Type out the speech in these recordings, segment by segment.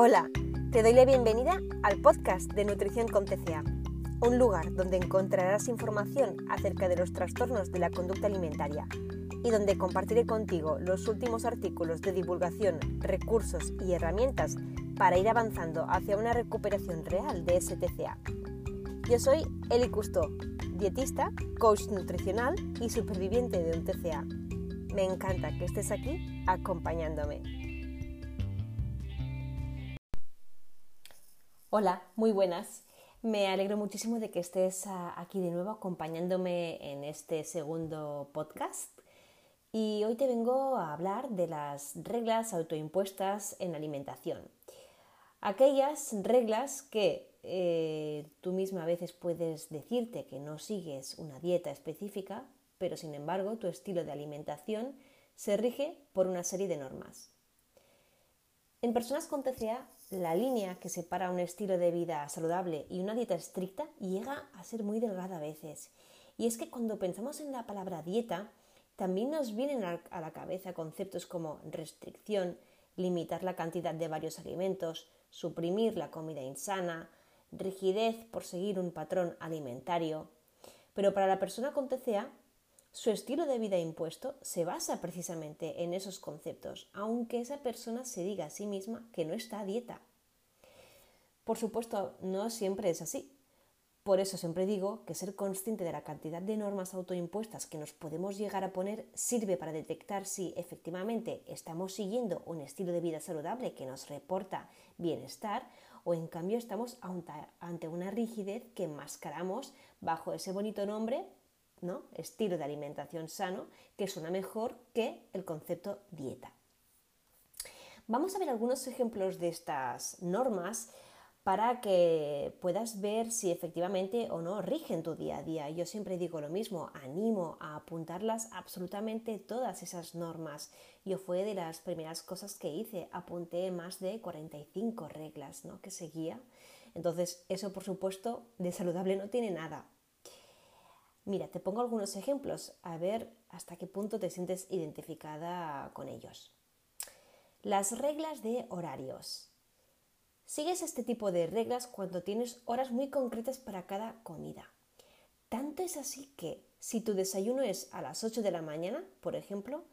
Hola, te doy la bienvenida al podcast de Nutrición con TCA, un lugar donde encontrarás información acerca de los trastornos de la conducta alimentaria y donde compartiré contigo los últimos artículos de divulgación, recursos y herramientas para ir avanzando hacia una recuperación real de ese TCA. Yo soy Eli Custo, dietista, coach nutricional y superviviente de un TCA. Me encanta que estés aquí acompañándome. Hola, muy buenas. Me alegro muchísimo de que estés ah, aquí de nuevo acompañándome en este segundo podcast. Y hoy te vengo a hablar de las reglas autoimpuestas en alimentación. Aquellas reglas que eh, tú misma a veces puedes decirte que no sigues una dieta específica, pero sin embargo tu estilo de alimentación se rige por una serie de normas. En personas con TCA la línea que separa un estilo de vida saludable y una dieta estricta llega a ser muy delgada a veces. Y es que cuando pensamos en la palabra dieta, también nos vienen a la cabeza conceptos como restricción, limitar la cantidad de varios alimentos, suprimir la comida insana, rigidez por seguir un patrón alimentario. Pero para la persona con TCA, su estilo de vida impuesto se basa precisamente en esos conceptos, aunque esa persona se diga a sí misma que no está a dieta. Por supuesto, no siempre es así. Por eso siempre digo que ser consciente de la cantidad de normas autoimpuestas que nos podemos llegar a poner sirve para detectar si efectivamente estamos siguiendo un estilo de vida saludable que nos reporta bienestar o en cambio estamos ante una rigidez que enmascaramos bajo ese bonito nombre ¿no? estilo de alimentación sano que suena mejor que el concepto dieta. Vamos a ver algunos ejemplos de estas normas para que puedas ver si efectivamente o no rigen tu día a día. Yo siempre digo lo mismo, animo a apuntarlas absolutamente todas esas normas. Yo fue de las primeras cosas que hice, apunté más de 45 reglas ¿no? que seguía. Entonces, eso por supuesto de saludable no tiene nada, Mira, te pongo algunos ejemplos a ver hasta qué punto te sientes identificada con ellos. Las reglas de horarios. Sigues este tipo de reglas cuando tienes horas muy concretas para cada comida. Tanto es así que si tu desayuno es a las 8 de la mañana, por ejemplo,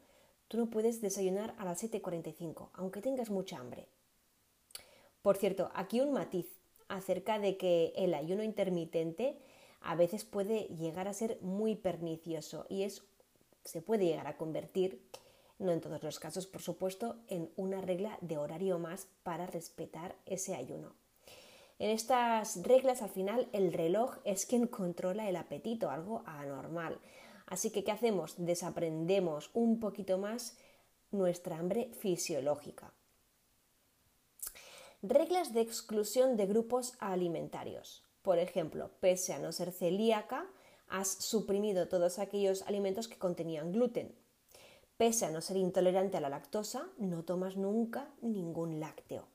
tú no puedes desayunar a las 7.45, aunque tengas mucha hambre. Por cierto, aquí un matiz acerca de que el ayuno intermitente a veces puede llegar a ser muy pernicioso y es, se puede llegar a convertir, no en todos los casos por supuesto, en una regla de horario más para respetar ese ayuno. En estas reglas al final el reloj es quien controla el apetito, algo anormal. Así que ¿qué hacemos? Desaprendemos un poquito más nuestra hambre fisiológica. Reglas de exclusión de grupos alimentarios. Por ejemplo, pese a no ser celíaca, has suprimido todos aquellos alimentos que contenían gluten. Pese a no ser intolerante a la lactosa, no tomas nunca ningún lácteo.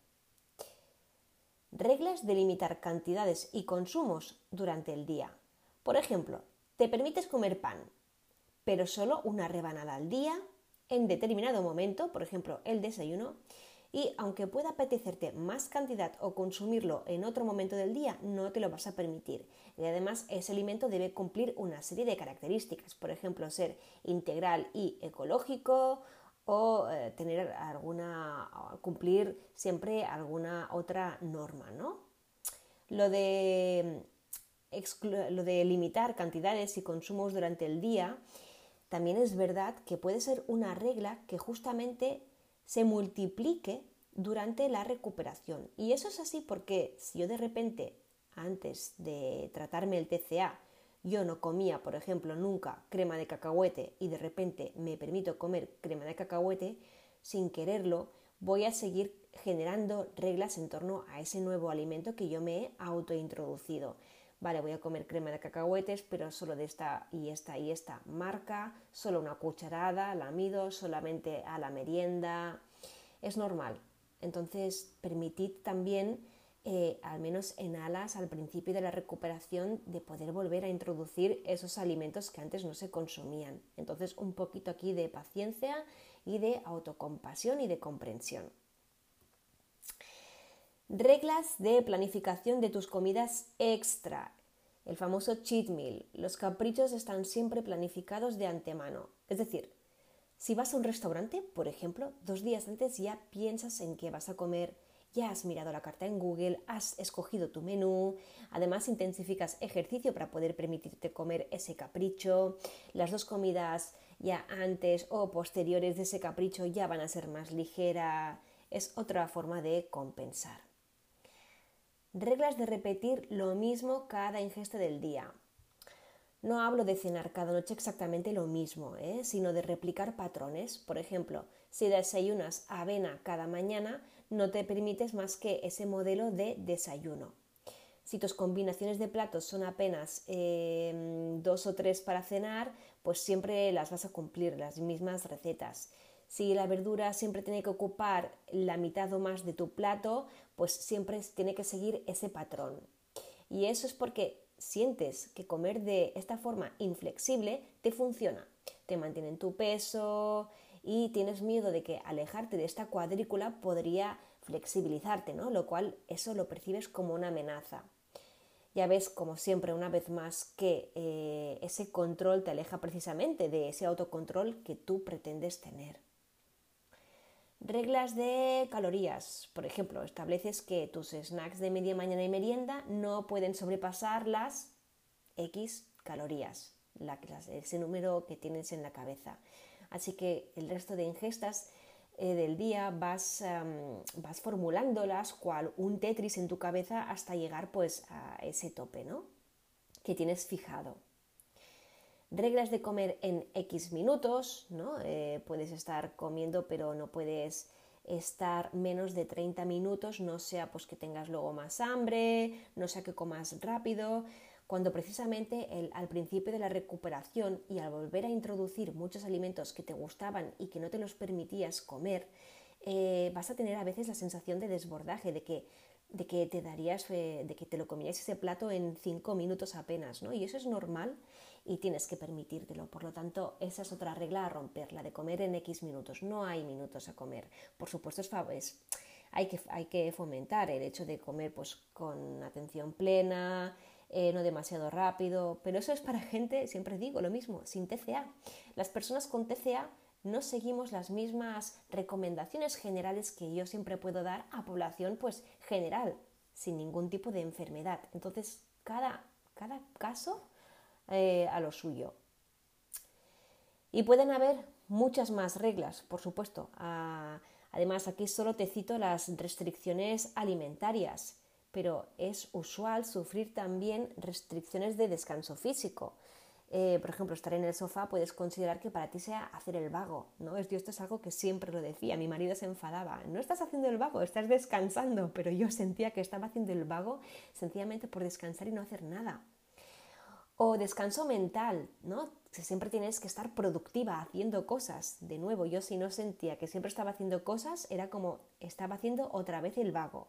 Reglas de limitar cantidades y consumos durante el día. Por ejemplo, te permites comer pan, pero solo una rebanada al día en determinado momento, por ejemplo el desayuno, y aunque pueda apetecerte más cantidad o consumirlo en otro momento del día, no te lo vas a permitir. Y además ese alimento debe cumplir una serie de características, por ejemplo, ser integral y ecológico o eh, tener alguna cumplir siempre alguna otra norma, ¿no? Lo de lo de limitar cantidades y consumos durante el día, también es verdad que puede ser una regla que justamente se multiplique durante la recuperación. Y eso es así porque si yo de repente, antes de tratarme el TCA, yo no comía, por ejemplo, nunca crema de cacahuete y de repente me permito comer crema de cacahuete, sin quererlo, voy a seguir generando reglas en torno a ese nuevo alimento que yo me he autointroducido. Vale, voy a comer crema de cacahuetes, pero solo de esta y esta y esta marca, solo una cucharada, la mido solamente a la merienda. Es normal. Entonces, permitid también, eh, al menos en alas, al principio de la recuperación, de poder volver a introducir esos alimentos que antes no se consumían. Entonces, un poquito aquí de paciencia y de autocompasión y de comprensión. Reglas de planificación de tus comidas extra. El famoso cheat meal. Los caprichos están siempre planificados de antemano. Es decir, si vas a un restaurante, por ejemplo, dos días antes ya piensas en qué vas a comer, ya has mirado la carta en Google, has escogido tu menú, además intensificas ejercicio para poder permitirte comer ese capricho, las dos comidas ya antes o posteriores de ese capricho ya van a ser más ligera, es otra forma de compensar. Reglas de repetir lo mismo cada ingesta del día. No hablo de cenar cada noche exactamente lo mismo, ¿eh? sino de replicar patrones. Por ejemplo, si desayunas avena cada mañana, no te permites más que ese modelo de desayuno. Si tus combinaciones de platos son apenas em, dos o tres para cenar, pues siempre las vas a cumplir, las mismas recetas. Si la verdura siempre tiene que ocupar la mitad o más de tu plato, pues siempre tiene que seguir ese patrón. Y eso es porque sientes que comer de esta forma inflexible te funciona, te mantiene en tu peso y tienes miedo de que alejarte de esta cuadrícula podría flexibilizarte, ¿no? Lo cual eso lo percibes como una amenaza. Ya ves, como siempre, una vez más, que eh, ese control te aleja precisamente de ese autocontrol que tú pretendes tener. Reglas de calorías. Por ejemplo, estableces que tus snacks de media mañana y merienda no pueden sobrepasar las X calorías, ese número que tienes en la cabeza. Así que el resto de ingestas eh, del día vas, vas formulándolas cual un Tetris en tu cabeza hasta llegar pues a ese tope ¿no? que tienes fijado reglas de comer en X minutos, ¿no? Eh, puedes estar comiendo pero no puedes estar menos de 30 minutos, no sea pues que tengas luego más hambre, no sea que comas rápido, cuando precisamente al principio de la recuperación y al volver a introducir muchos alimentos que te gustaban y que no te los permitías comer, eh, vas a tener a veces la sensación de desbordaje, de que, de que te darías, eh, de que te lo comías ese plato en 5 minutos apenas, ¿no? Y eso es normal y tienes que permitírtelo. Por lo tanto, esa es otra regla a romper, la de comer en X minutos. No hay minutos a comer. Por supuesto, es, hay, que, hay que fomentar el hecho de comer pues, con atención plena, eh, no demasiado rápido, pero eso es para gente, siempre digo lo mismo, sin TCA. Las personas con TCA no seguimos las mismas recomendaciones generales que yo siempre puedo dar a población pues general, sin ningún tipo de enfermedad. Entonces, cada, cada caso eh, a lo suyo. Y pueden haber muchas más reglas, por supuesto. Ah, además, aquí solo te cito las restricciones alimentarias, pero es usual sufrir también restricciones de descanso físico. Eh, por ejemplo, estar en el sofá puedes considerar que para ti sea hacer el vago, ¿no? Esto es algo que siempre lo decía, mi marido se enfadaba, no estás haciendo el vago, estás descansando, pero yo sentía que estaba haciendo el vago sencillamente por descansar y no hacer nada. O descanso mental, ¿no? Siempre tienes que estar productiva, haciendo cosas. De nuevo, yo si no sentía que siempre estaba haciendo cosas, era como estaba haciendo otra vez el vago.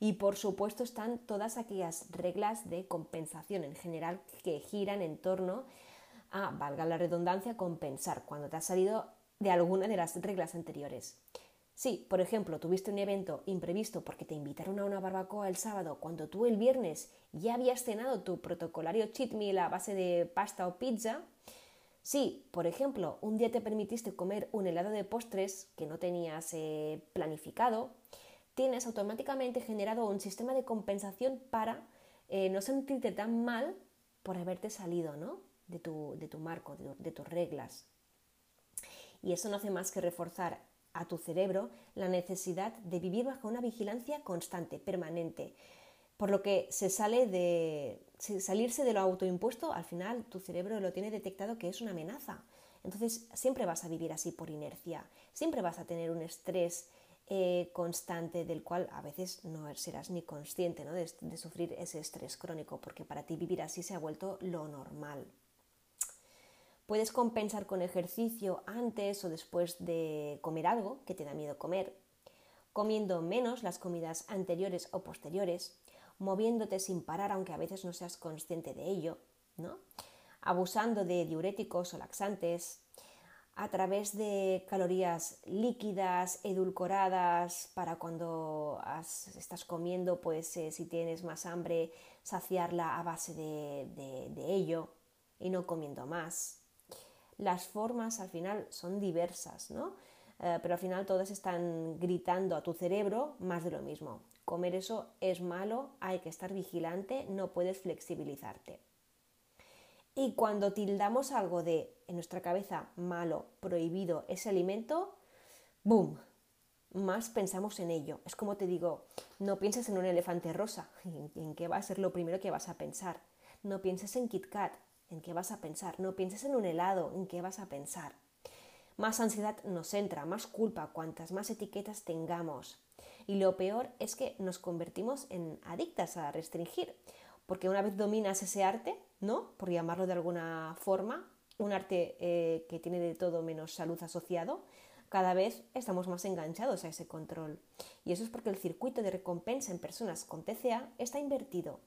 Y por supuesto están todas aquellas reglas de compensación en general que giran en torno a, valga la redundancia, compensar cuando te has salido de alguna de las reglas anteriores. Si, por ejemplo, tuviste un evento imprevisto porque te invitaron a una barbacoa el sábado cuando tú el viernes ya habías cenado tu protocolario cheat meal a base de pasta o pizza, si, por ejemplo, un día te permitiste comer un helado de postres que no tenías eh, planificado, tienes automáticamente generado un sistema de compensación para eh, no sentirte tan mal por haberte salido ¿no? de, tu, de tu marco, de tus reglas. Y eso no hace más que reforzar a tu cerebro la necesidad de vivir bajo una vigilancia constante, permanente. Por lo que se sale de salirse de lo autoimpuesto, al final tu cerebro lo tiene detectado que es una amenaza. Entonces siempre vas a vivir así por inercia, siempre vas a tener un estrés eh, constante del cual a veces no serás ni consciente de sufrir ese estrés crónico, porque para ti vivir así se ha vuelto lo normal. Puedes compensar con ejercicio antes o después de comer algo que te da miedo comer, comiendo menos las comidas anteriores o posteriores, moviéndote sin parar aunque a veces no seas consciente de ello, ¿no? abusando de diuréticos o laxantes, a través de calorías líquidas, edulcoradas, para cuando estás comiendo, pues eh, si tienes más hambre, saciarla a base de, ello y no comiendo más. Las formas al final son diversas, ¿no? Eh, pero al final todas están gritando a tu cerebro más de lo mismo. Comer eso es malo, hay que estar vigilante, no puedes flexibilizarte. Y cuando tildamos algo de en nuestra cabeza malo, prohibido ese alimento, ¡boom! Más pensamos en ello. Es como te digo, no pienses en un elefante rosa, en qué va a ser lo primero que vas a pensar. No pienses en Kit Kat, en qué vas a pensar. No pienses en un helado, en qué vas a pensar. Más ansiedad nos entra, más culpa, cuantas más etiquetas tengamos. Y lo peor es que nos convertimos en adictas a restringir, porque una vez dominas ese arte, ¿no? Por llamarlo de alguna forma, un arte eh, que tiene de todo menos salud asociado, cada vez estamos más enganchados a ese control. Y eso es porque el circuito de recompensa en personas con TCA está invertido.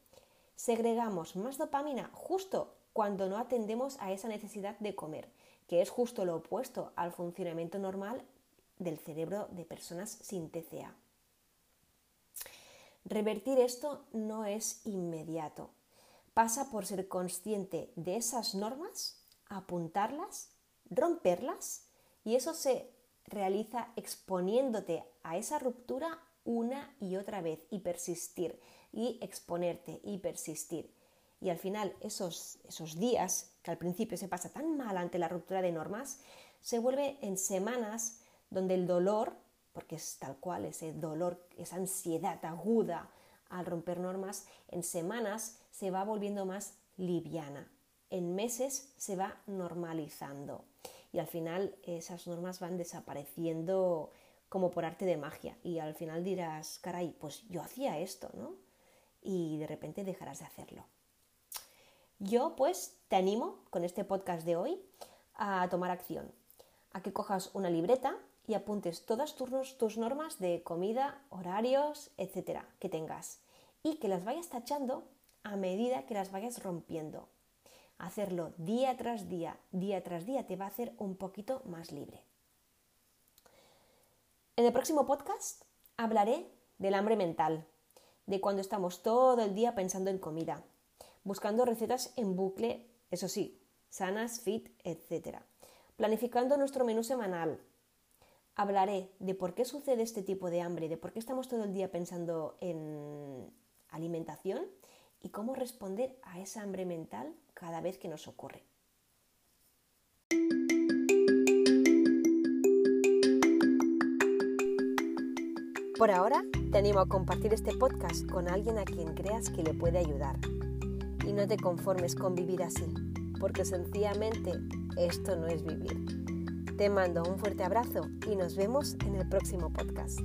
Segregamos más dopamina justo cuando no atendemos a esa necesidad de comer, que es justo lo opuesto al funcionamiento normal del cerebro de personas sin TCA. Revertir esto no es inmediato. Pasa por ser consciente de esas normas apuntarlas, romperlas y eso se realiza exponiéndote a esa ruptura una y otra vez y persistir y exponerte y persistir. Y al final esos, esos días que al principio se pasa tan mal ante la ruptura de normas, se vuelve en semanas donde el dolor, porque es tal cual ese dolor, esa ansiedad aguda al romper normas, en semanas se va volviendo más liviana en meses se va normalizando y al final esas normas van desapareciendo como por arte de magia y al final dirás, caray, pues yo hacía esto, ¿no? Y de repente dejarás de hacerlo. Yo pues te animo con este podcast de hoy a tomar acción, a que cojas una libreta y apuntes todas tus, normas de comida, horarios, etcétera, que tengas y que las vayas tachando a medida que las vayas rompiendo hacerlo día tras día, día tras día, te va a hacer un poquito más libre. En el próximo podcast hablaré del hambre mental, de cuando estamos todo el día pensando en comida, buscando recetas en bucle, eso sí, sanas, fit, etc. Planificando nuestro menú semanal. Hablaré de por qué sucede este tipo de hambre, de por qué estamos todo el día pensando en alimentación y cómo responder a esa hambre mental cada vez que nos ocurre. Por ahora, te animo a compartir este podcast con alguien a quien creas que le puede ayudar. No te conformes con vivir así, porque sencillamente esto no es vivir. Te mando un fuerte abrazo y nos vemos en el próximo podcast.